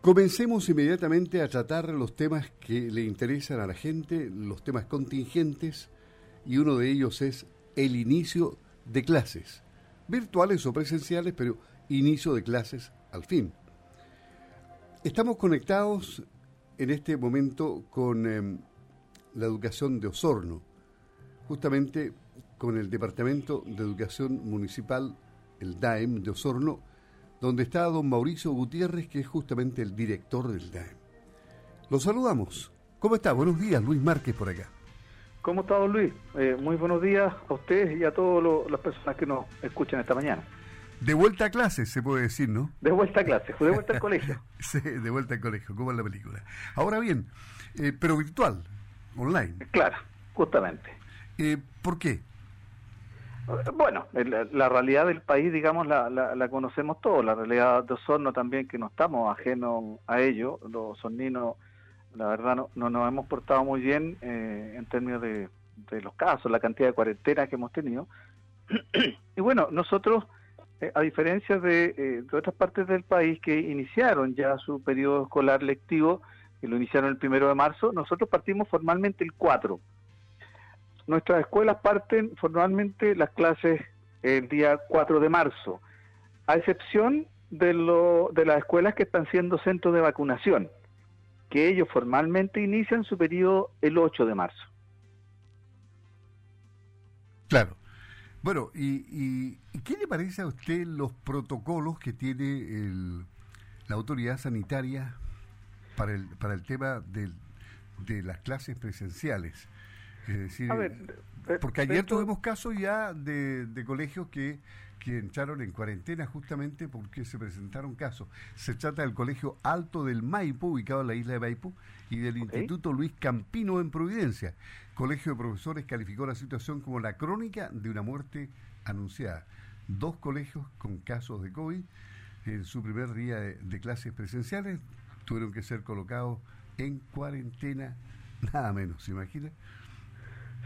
Comencemos inmediatamente a tratar los temas que le interesan a la gente, los temas contingentes, y uno de ellos es el inicio de clases, virtuales o presenciales, pero inicio de clases al fin. Estamos conectados en este momento con em, la educación de Osorno, justamente con el Departamento de Educación Municipal, el DAEM de Osorno, donde está don Mauricio Gutiérrez, que es justamente el director del DAEM. Lo saludamos. ¿Cómo está? Buenos días, Luis Márquez por acá. ¿Cómo está, don Luis? Eh, muy buenos días a ustedes y a todas las personas que nos escuchan esta mañana. De vuelta a clases, se puede decir, ¿no? De vuelta a clases, de vuelta al colegio. sí, de vuelta al colegio, como en la película. Ahora bien, eh, pero virtual, online. Claro, justamente. Eh, ¿Por qué? Bueno, la, realidad del país, digamos, la, conocemos todos. La realidad de Osorno también, que no estamos ajenos a ello. Los osorninos, la verdad, no, nos hemos portado muy bien eh, en términos de, los casos, la cantidad de cuarentenas que hemos tenido. y bueno, nosotros, eh, a diferencia de, eh, de, otras partes del país que iniciaron ya su periodo escolar lectivo, que lo iniciaron el primero de marzo, nosotros partimos formalmente el 4 Nuestras escuelas parten formalmente las clases el día 4 de marzo, a excepción de, lo, de las escuelas que están siendo centros de vacunación, que ellos formalmente inician su periodo el 8 de marzo. Claro. Bueno, ¿y, qué le parece a usted los protocolos que tiene la autoridad sanitaria para el, para el tema de las clases presenciales? Es decir, eh, porque ayer tuvimos casos ya de, colegios que, que entraron en cuarentena justamente porque se presentaron casos. Se trata del Colegio Alto del Maipo, ubicado en la isla de Maipo, y del Instituto Luis Campino en Providencia. Colegio de Profesores calificó la situación como la crónica de una muerte anunciada. Dos colegios con casos de COVID en su primer día de clases presenciales tuvieron que ser colocados en cuarentena, nada menos, ¿se imagina?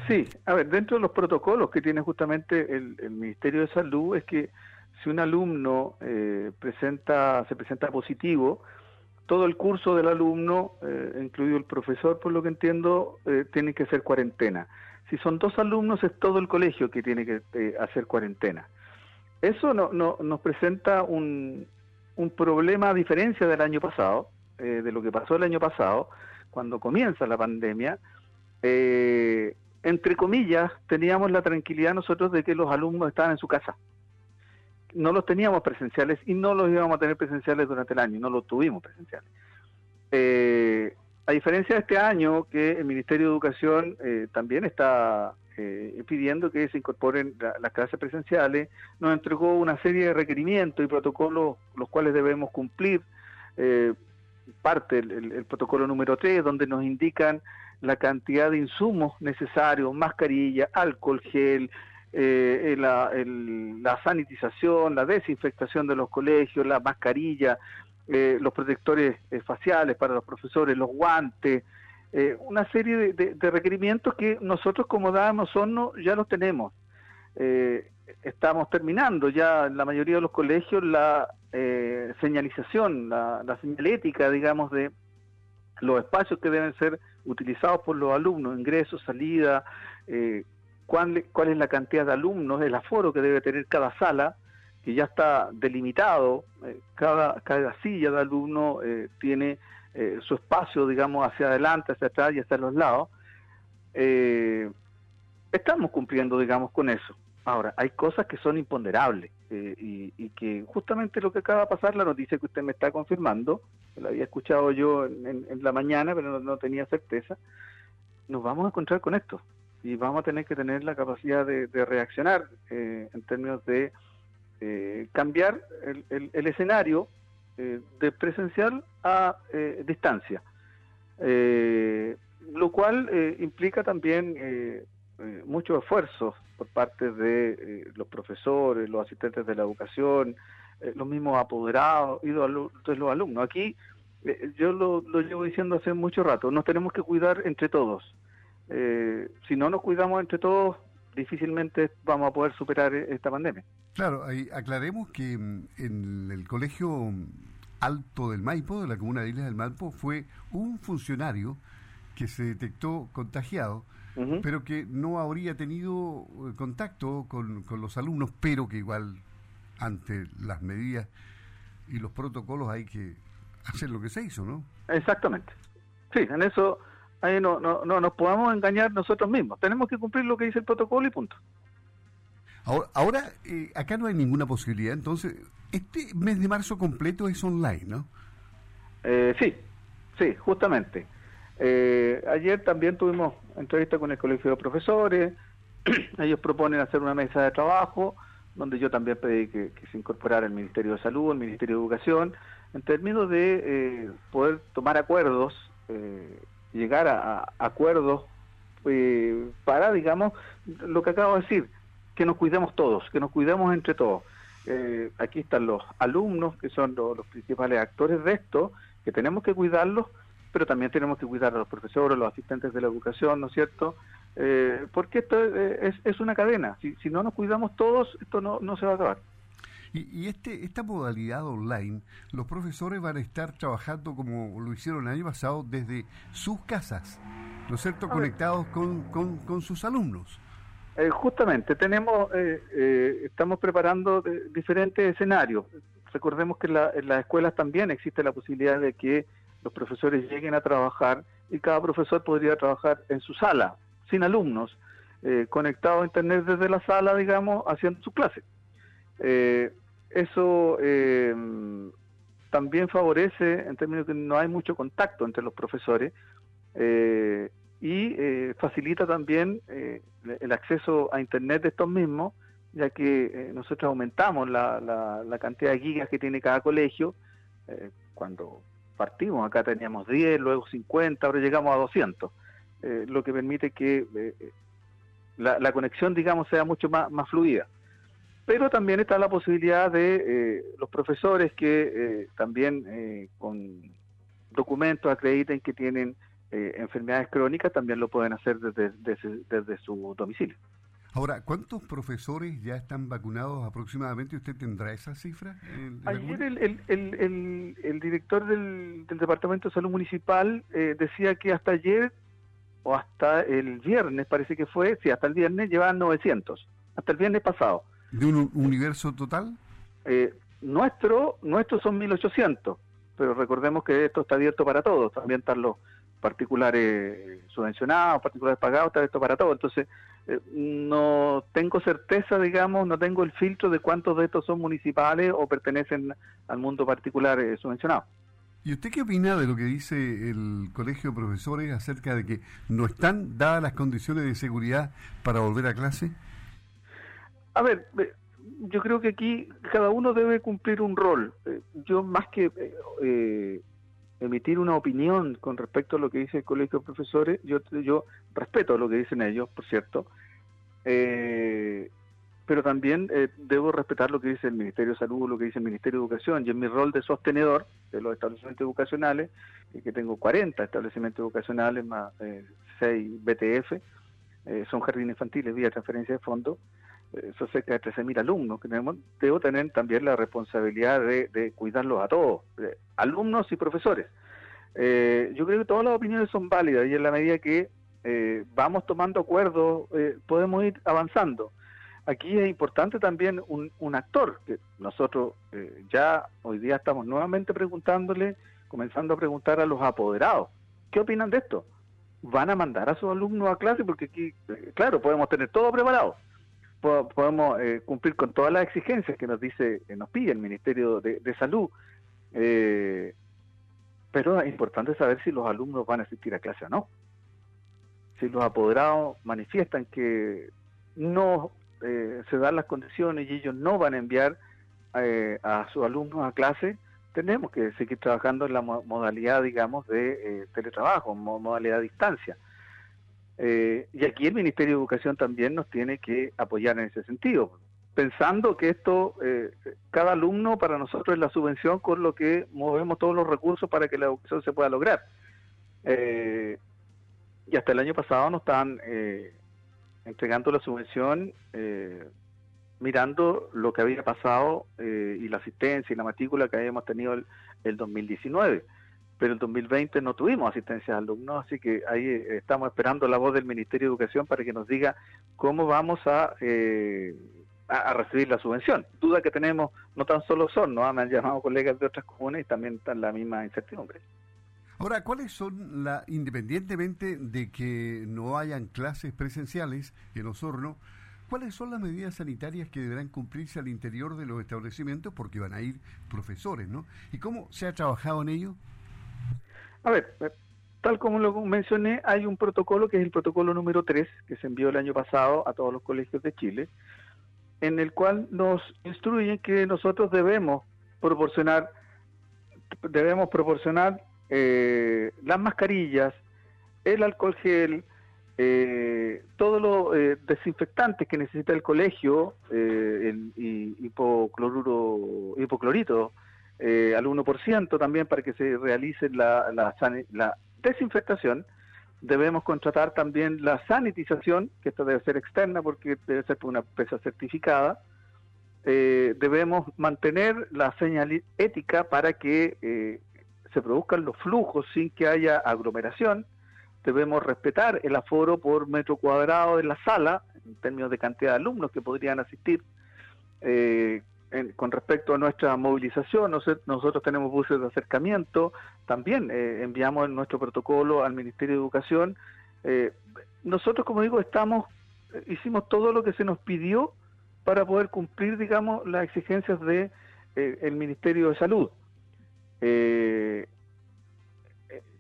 Sí, a ver, dentro de los protocolos que tiene justamente el, Ministerio de Salud es que si un alumno eh, presenta, se presenta positivo, todo el curso del alumno, eh, incluido el profesor, por lo que entiendo, eh, tiene que hacer cuarentena. Si son dos alumnos, es todo el colegio que tiene que eh, hacer cuarentena. Eso no, no, nos presenta un, un problema a diferencia del año pasado, de lo que pasó el año pasado, cuando comienza la pandemia. Eh, entre comillas, teníamos la tranquilidad nosotros de que los alumnos estaban en su casa. No los teníamos presenciales y no los íbamos a tener presenciales durante el año, no los tuvimos presenciales. Eh, a diferencia de este año, que el Ministerio de Educación eh, también está eh, pidiendo que se incorporen las clases presenciales, nos entregó una serie de requerimientos y protocolos los cuales debemos cumplir. parte el, el, protocolo número 3, donde nos indican la cantidad de insumos necesarios, mascarilla, alcohol gel, eh, la, la, sanitización, la desinfectación de los colegios, la mascarilla, eh, los protectores eh, faciales para los profesores, los guantes, una serie de, requerimientos que nosotros como damos Osorno ya los tenemos. estamos terminando ya en la mayoría de los colegios la señalización, la, la señalética, digamos, de los espacios que deben ser utilizados por los alumnos, ingresos, salida, eh, cuál, es la cantidad de alumnos, el aforo que debe tener cada sala, que ya está delimitado, eh, cada, cada silla de alumno eh, tiene su espacio, digamos, hacia adelante, hacia atrás y hacia los lados. estamos cumpliendo, digamos, con eso. Ahora, hay cosas que son imponderables y, y, que justamente lo que acaba de pasar, la noticia que usted me está confirmando, lo había escuchado yo en, la mañana, pero no, tenía certeza, nos vamos a encontrar con esto y vamos a tener que tener la capacidad de, reaccionar eh, en términos de eh, cambiar el, escenario eh, de presencial a distancia, lo cual implica también muchos esfuerzos por parte de los profesores, los asistentes de la educación, eh, los mismos apoderados y los, alumnos. Aquí eh, yo lo, llevo diciendo hace mucho rato, nos tenemos que cuidar entre todos. Eh, si no nos cuidamos entre todos, difícilmente vamos a poder superar esta pandemia. Claro, ahí aclaremos que mm, en el colegio Alto del Maipo, de la comuna de Islas del Maipo, fue un funcionario que se detectó contagiado, pero que no habría tenido eh, contacto con, con los alumnos, pero que igual ante las medidas y los protocolos hay que hacer lo que se hizo, ¿no? Exactamente. Sí, en eso ahí no, no, no nos podamos engañar nosotros mismos. Tenemos que cumplir lo que dice el protocolo y punto. Ahora, ahora eh, acá no hay ninguna posibilidad, entonces, este mes de marzo completo es online, ¿no? Eh, sí, sí, justamente. Eh, ayer también tuvimos entrevista con el Colegio de Profesores, ellos proponen hacer una mesa de trabajo, donde yo también pedí que, se incorporara el Ministerio de Salud, el Ministerio de Educación, en términos de eh, poder tomar acuerdos, eh, llegar a, acuerdos eh, para, digamos, lo que acabo de decir, que nos cuidemos todos, que nos cuidemos entre todos. aquí están los alumnos, que son los principales actores de esto, que tenemos que cuidarlos, pero también tenemos que cuidar a los profesores, los asistentes de la educación, ¿no es cierto? Eh, porque esto es, es, una cadena. Si, si, no nos cuidamos todos, esto no, no se va a acabar. Y, y, este, esta modalidad online, los profesores van a estar trabajando como lo hicieron el año pasado desde sus casas, ¿no es cierto? Conectados con, con, sus alumnos. Eh, justamente, tenemos, eh, estamos preparando diferentes escenarios. Recordemos que en las escuelas también existe la posibilidad de que los profesores lleguen a trabajar y cada profesor podría trabajar en su sala sin alumnos, eh, conectados a Internet desde la sala, digamos, haciendo su clase. Eh, eso eh, también favorece, en términos de que no hay mucho contacto entre los profesores, y facilita también el acceso a Internet de estos mismos, ya que nosotros aumentamos la, la, cantidad de gigas que tiene cada colegio. cuando partimos acá teníamos 10, luego 50, ahora llegamos a 200. Eh, lo que permite que eh, la, conexión, digamos, sea mucho más, más fluida. Pero también está la posibilidad de eh, los profesores que también con documentos acrediten que tienen enfermedades crónicas, también lo pueden hacer desde, desde, su domicilio. Ahora, ¿cuántos profesores ya están vacunados aproximadamente? ¿Usted tendrá esa cifra? Ayer el, el, el, director del, del, Departamento de Salud Municipal decía que hasta ayer o hasta el viernes, parece que fue, sí, hasta el viernes llevaban 900, hasta el viernes pasado. ¿De un universo total? Eh, nuestro, nuestro son 1800, pero recordemos que esto está abierto para todos, también están los particulares subvencionados, particulares pagados, está abierto para todos, entonces eh, no tengo certeza, digamos, no tengo el filtro de cuántos de estos son municipales o pertenecen al mundo particular eh, subvencionado. ¿Y usted qué opina de lo que dice el Colegio de Profesores acerca de que no están dadas las condiciones de seguridad para volver a clase? A ver, yo creo que aquí cada uno debe cumplir un rol. Eh, yo más que eh, emitir una opinión con respecto a lo que dice el Colegio de Profesores, yo, yo respeto lo que dicen ellos, por cierto. Eh, pero también eh, debo respetar lo que dice el Ministerio de Salud, lo que dice el Ministerio de Educación, y en mi rol de sostenedor de los establecimientos educacionales, y que tengo 40 establecimientos educacionales más eh, 6 BTF, eh, son jardines infantiles vía transferencia de fondos, eh, son cerca de 13.000 alumnos que tenemos, debo tener también la responsabilidad de, cuidarlos a todos, alumnos y profesores. yo creo que todas las opiniones son válidas y en la medida que vamos tomando acuerdos podemos ir avanzando aquí es importante también un, un actor, que nosotros eh, ya hoy día estamos nuevamente preguntándole, comenzando a preguntar a los apoderados, ¿qué opinan de esto? ¿Van a mandar a sus alumnos a clase? Porque aquí, eh, claro, podemos tener todo preparado, podemos eh, cumplir con todas las exigencias que nos dice, nos pide el Ministerio de, de Salud, pero es importante saber si los alumnos van a asistir a clase o no. Si los apoderados manifiestan que no eh, se dan las condiciones y ellos no van a enviar eh, a sus alumnos a clase, tenemos que seguir trabajando en la modalidad, digamos, de eh, teletrabajo, modalidad a distancia. Y aquí el Ministerio de Educación también nos tiene que apoyar en ese sentido, pensando que esto, cada alumno para nosotros es la subvención con lo que movemos todos los recursos para que la educación se pueda lograr. y hasta el año pasado nos estaban entregando la subvención eh, mirando lo que había pasado eh, y la asistencia y la matrícula que habíamos tenido el, el 2019 pero el 2020 no tuvimos asistencia de alumnos, así que ahí eh, estamos esperando la voz del Ministerio de Educación para que nos diga cómo vamos a, eh, a, recibir la subvención. Duda que tenemos, no tan solo son, ¿no? me han llamado colegas de otras comunas y también están la misma incertidumbre. Ahora, ¿cuáles son, la, independientemente de que no hayan clases presenciales en Osorno, cuáles son las medidas sanitarias que deberán cumplirse al interior de los establecimientos? Porque van a ir profesores, ¿no? ¿Y cómo se ha trabajado en ello? A ver, eh, tal como lo mencioné, hay un protocolo que es el protocolo número 3, que se envió el año pasado a todos los colegios de Chile, en el cual nos instruyen que nosotros debemos proporcionar, debemos proporcionar eh, las mascarillas, el alcohol gel, eh, todos los eh, desinfectantes que necesita el colegio, el hipocloruro, hipoclorito, eh, al 1% también para que se realice la, la, desinfectación. Debemos contratar también la sanitización, que esta debe ser externa porque debe ser por una empresa certificada. Eh, debemos mantener la señal ética para que eh, se produzcan los flujos sin que haya aglomeración. Debemos respetar el aforo por metro cuadrado de la sala, en términos de cantidad de alumnos que podrían asistir. Eh, con respecto a nuestra movilización, nosotros tenemos buses de acercamiento, también eh, enviamos nuestro protocolo al Ministerio de Educación. Eh, nosotros, como digo, estamos, hicimos todo lo que se nos pidió para poder cumplir, digamos, las exigencias de eh, el Ministerio de Salud. El,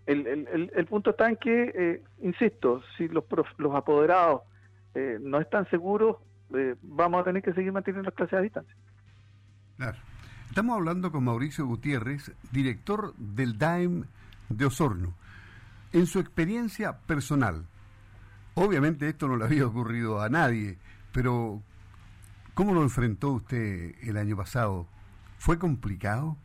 el, el, punto está en que, insisto, si los, los apoderados no están seguros, vamos a tener que seguir manteniendo las clases a distancia. Claro. Estamos hablando con Mauricio Gutiérrez, director del DAEM de Osorno. En su experiencia personal, obviamente esto no le había ocurrido a nadie, pero ¿cómo lo enfrentó usted el año pasado? ¿Fue complicado?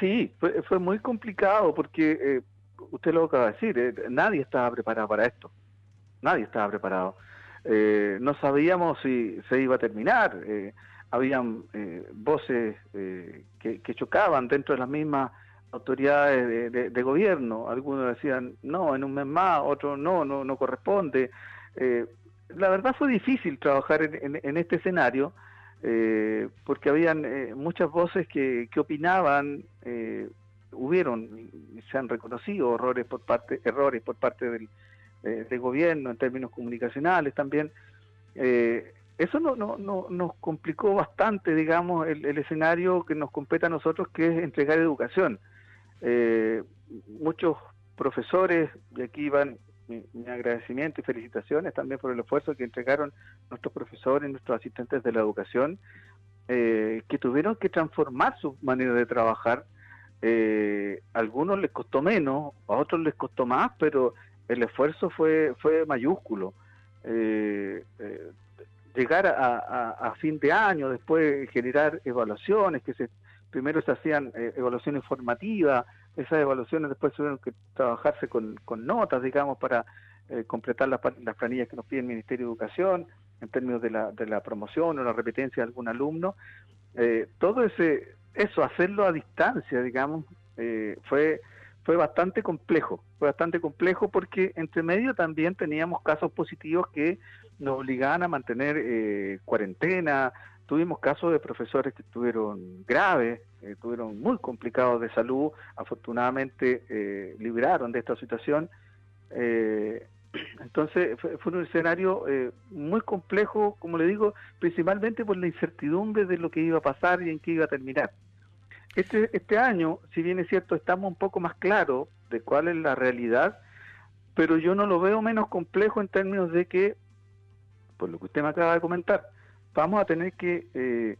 Sí, fue, muy complicado porque eh, usted lo acaba de decir, eh, nadie estaba preparado para esto, nadie estaba preparado. Eh, no sabíamos si se iba a terminar habían eh, voces eh, que, chocaban dentro de las mismas autoridades de, gobierno. Algunos decían, no, en un mes más, otros no, no, no corresponde. Eh, la verdad fue difícil trabajar en, este escenario porque habían muchas voces que, que opinaban, hubieron, se han reconocido errores por parte, errores por parte del, gobierno en términos comunicacionales también. Eso no, no, no, nos complicó bastante, digamos, el, escenario que nos compete a nosotros, que es entregar educación. Eh, muchos profesores, y aquí van mi, agradecimiento y felicitaciones también por el esfuerzo que entregaron nuestros profesores, nuestros asistentes de la educación, eh, que tuvieron que transformar su manera de trabajar. Eh, a algunos les costó menos, a otros les costó más, pero el esfuerzo fue, fue mayúsculo. Eh, llegar a, fin de año, después generar evaluaciones, que se, primero se hacían eh, evaluaciones formativas, esas evaluaciones después tuvieron que trabajarse con, notas, digamos, para eh, completar las, planillas que nos pide el Ministerio de Educación en términos de la, de la promoción o la repetencia de algún alumno. Eh, todo ese eso, hacerlo a distancia, digamos, fue fue bastante complejo, fue bastante complejo porque entre medio también teníamos casos positivos que nos obligaban a mantener eh, cuarentena, tuvimos casos de profesores que estuvieron graves, estuvieron muy complicados de salud, afortunadamente eh, libraron de esta situación. Eh, entonces fue, fue, un escenario eh, muy complejo, como le digo, principalmente por la incertidumbre de lo que iba a pasar y en qué iba a terminar. Este, este año, si bien es cierto, estamos un poco más claros de cuál es la realidad, pero yo no lo veo menos complejo en términos de que, por lo que usted me acaba de comentar, vamos a tener que eh,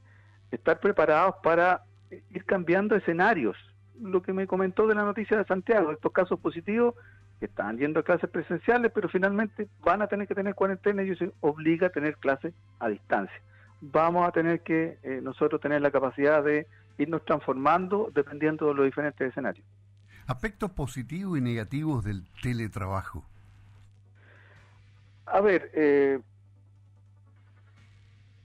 estar preparados para ir cambiando escenarios. Lo que me comentó de la noticia de Santiago, estos casos positivos que están yendo a clases presenciales, pero finalmente van a tener que tener cuarentena y eso obliga a tener clases a distancia. Vamos a tener que eh, nosotros tener la capacidad de irnos transformando dependiendo de los diferentes escenarios. Aspectos positivos y negativos del teletrabajo. A ver, eh,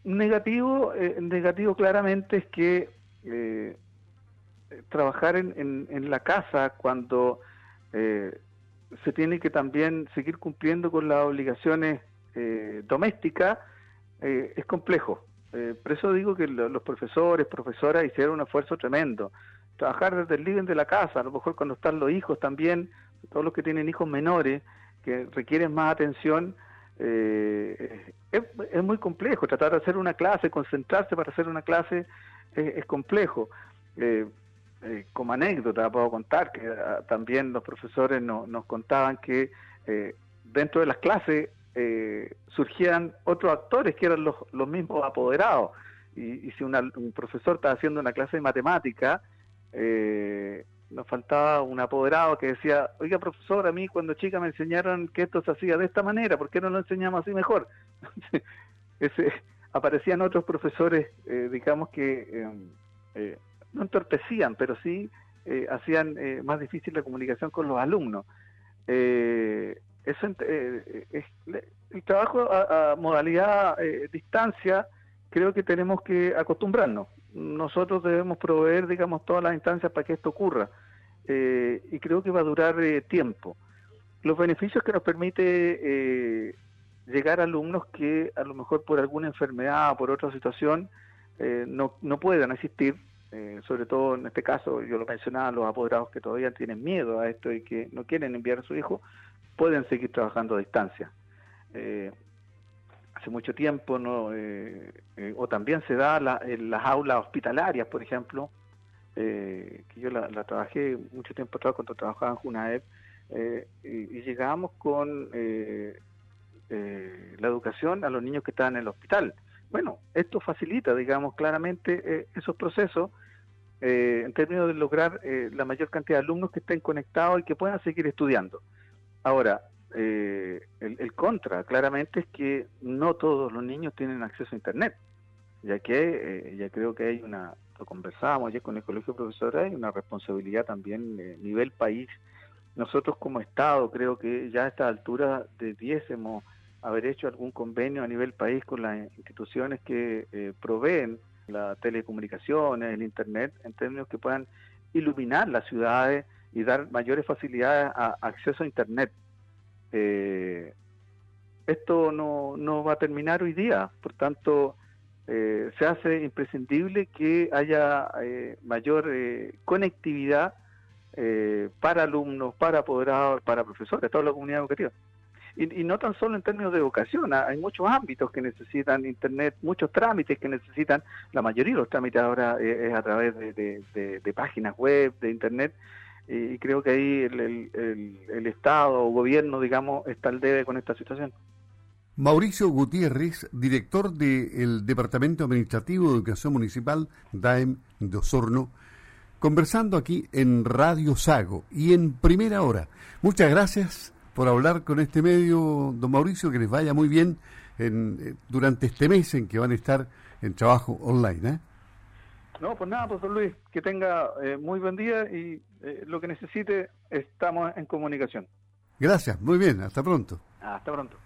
negativo, eh, negativo claramente es que eh, trabajar en, en, la casa cuando eh, se tiene que también seguir cumpliendo con las obligaciones domésticas es complejo. Por eso digo que los profesores, profesoras hicieron un esfuerzo tremendo. Trabajar desde el living de la casa, a lo mejor cuando están los hijos también, todos los que tienen hijos menores, que requieren más atención, eh, es, muy complejo. Tratar de hacer una clase, concentrarse para hacer una clase es, complejo. Eh, eh, como anécdota puedo contar que ah, también los profesores nos contaban que eh, dentro de las clases surgían otros actores que eran los, los mismos apoderados. Y, si un profesor está haciendo una clase de matemática, eh, nos faltaba un apoderado que decía, oiga profesor, a mí cuando chica me enseñaron que esto se hacía de esta manera, ¿por qué no lo enseñamos así mejor? Ese, aparecían otros profesores, eh, digamos que em, eh, no entorpecían, pero sí eh, hacían más difícil la comunicación con los alumnos. Eso es, el trabajo a, modalidad distancia, creo que tenemos que acostumbrarnos nosotros debemos proveer, digamos, todas las instancias para que esto ocurra. Eh, y creo que va a durar eh, tiempo. Los beneficios que nos permite eh, llegar a alumnos que a lo mejor por alguna enfermedad o por otra situación no, no puedan asistir, sobre todo en este caso, yo lo mencionaba, los apoderados que todavía tienen miedo a esto y que no quieren enviar a su hijo, pueden seguir trabajando a distancia hace mucho tiempo, ¿no? Eh, eh, o también se da en las aulas hospitalarias, por ejemplo, eh, que yo la, trabajé mucho tiempo atrás cuando trabajaba en Junaep, y, y, llegábamos con la educación a los niños que estaban en el hospital. Bueno, esto facilita, digamos, claramente esos procesos en términos de lograr la mayor cantidad de alumnos que estén conectados y que puedan seguir estudiando. Ahora, eh, el, contra, claramente, es que no todos los niños tienen acceso a Internet, ya que eh, ya creo que hay una, lo conversábamos ayer con el Colegio de Profesores, hay una responsabilidad también a nivel país. Nosotros como Estado creo que ya a esta altura debiésemos haber hecho algún convenio a nivel país con las instituciones que eh, proveen la telecomunicaciones, el Internet, en términos que puedan iluminar las ciudades y dar mayores facilidades a acceso a Internet. Eh, esto no, no va a terminar hoy día, por tanto, eh, se hace imprescindible que haya eh, mayor eh, conectividad para alumnos, para apoderados, para profesores, toda la comunidad educativa. Y, no tan solo en términos de educación, hay muchos ámbitos que necesitan Internet, muchos trámites que necesitan, la mayoría de los trámites ahora es, a través de páginas web, de Internet, y creo que ahí el, Estado o gobierno, digamos, está al debe con esta situación. Mauricio Gutiérrez, director del Departamento Administrativo de Educación Municipal, DAEM de Osorno, conversando aquí en Radio Sago y en primera hora. Muchas gracias por hablar con este medio, don Mauricio, que les vaya muy bien en, eh, durante este mes en que van a estar en trabajo online. ¿eh? No, pues nada, profesor Luis, que tenga eh, muy buen día y eh, lo que necesite, estamos en comunicación. Gracias, muy bien, hasta pronto. Hasta pronto.